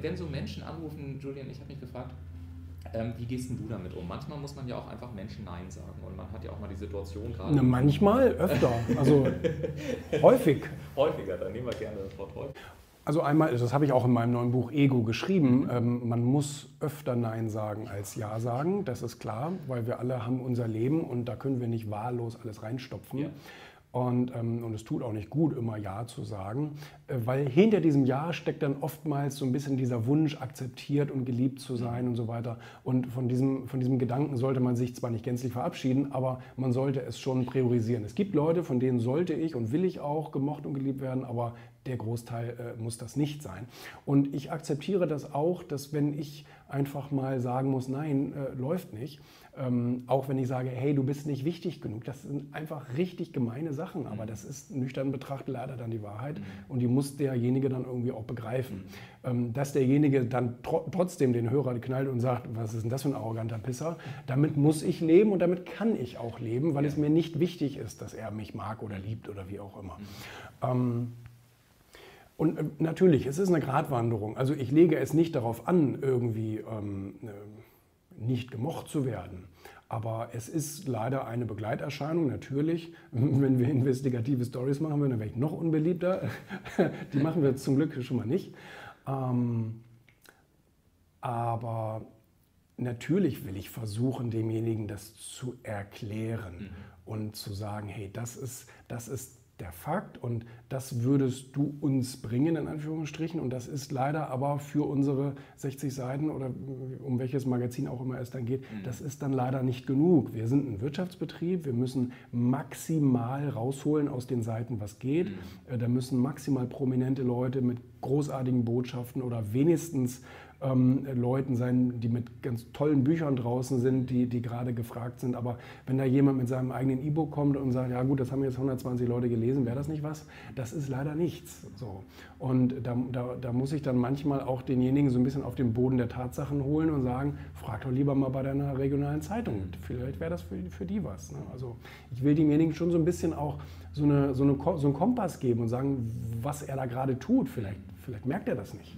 Wenn, so Menschen anrufen, Julian, ich habe mich gefragt, ähm, wie gehst denn du damit um? Manchmal muss man ja auch einfach Menschen Nein sagen und man hat ja auch mal die Situation gerade. Na, manchmal, öfter, also häufig. Häufiger, dann nehmen wir gerne das Wort häufig. Also einmal, das habe ich auch in meinem neuen Buch Ego geschrieben, ähm, man muss öfter Nein sagen als Ja sagen, das ist klar, weil wir alle haben unser Leben und da können wir nicht wahllos alles reinstopfen. Ja. Und, ähm, und es tut auch nicht gut, immer Ja zu sagen, äh, weil hinter diesem Ja steckt dann oftmals so ein bisschen dieser Wunsch, akzeptiert und geliebt zu sein und so weiter. Und von diesem, von diesem Gedanken sollte man sich zwar nicht gänzlich verabschieden, aber man sollte es schon priorisieren. Es gibt Leute, von denen sollte ich und will ich auch gemocht und geliebt werden, aber der Großteil äh, muss das nicht sein. Und ich akzeptiere das auch, dass wenn ich einfach mal sagen muss, nein, äh, läuft nicht, ähm, auch wenn ich sage, hey, du bist nicht wichtig genug. Das sind einfach richtig gemeine Sachen, aber mhm. das ist nüchtern betrachtet leider dann die Wahrheit mhm. und die muss derjenige dann irgendwie auch begreifen. Mhm. Ähm, dass derjenige dann tro trotzdem den Hörer knallt und sagt, was ist denn das für ein arroganter Pisser, damit muss ich leben und damit kann ich auch leben, weil ja. es mir nicht wichtig ist, dass er mich mag oder liebt oder wie auch immer. Ähm, und äh, natürlich, es ist eine Gratwanderung. Also ich lege es nicht darauf an, irgendwie ähm, äh, nicht gemocht zu werden. Aber es ist leider eine Begleiterscheinung, natürlich. Wenn wir investigative Stories machen würden, dann wäre ich noch unbeliebter. Die machen wir zum Glück schon mal nicht. Ähm, aber natürlich will ich versuchen, demjenigen das zu erklären mhm. und zu sagen, hey, das ist, das ist der Fakt und das würdest du uns bringen, in Anführungsstrichen. Und das ist leider aber für unsere 60 Seiten oder um welches Magazin auch immer es dann geht, mhm. das ist dann leider nicht genug. Wir sind ein Wirtschaftsbetrieb, wir müssen maximal rausholen aus den Seiten, was geht. Mhm. Äh, da müssen maximal prominente Leute mit großartigen Botschaften oder wenigstens ähm, Leuten sein, die mit ganz tollen Büchern draußen sind, die, die gerade gefragt sind. Aber wenn da jemand mit seinem eigenen E-Book kommt und sagt, ja gut, das haben jetzt 120 Leute gelesen, wäre das nicht was? Das ist leider nichts. So. Und da, da, da muss ich dann manchmal auch denjenigen so ein bisschen auf den Boden der Tatsachen holen und sagen, frag doch lieber mal bei deiner regionalen Zeitung. Vielleicht wäre das für, für die was. Ne? Also ich will demjenigen schon so ein bisschen auch so, eine, so, eine, so einen Kompass geben und sagen, was er da gerade tut. Vielleicht, vielleicht merkt er das nicht.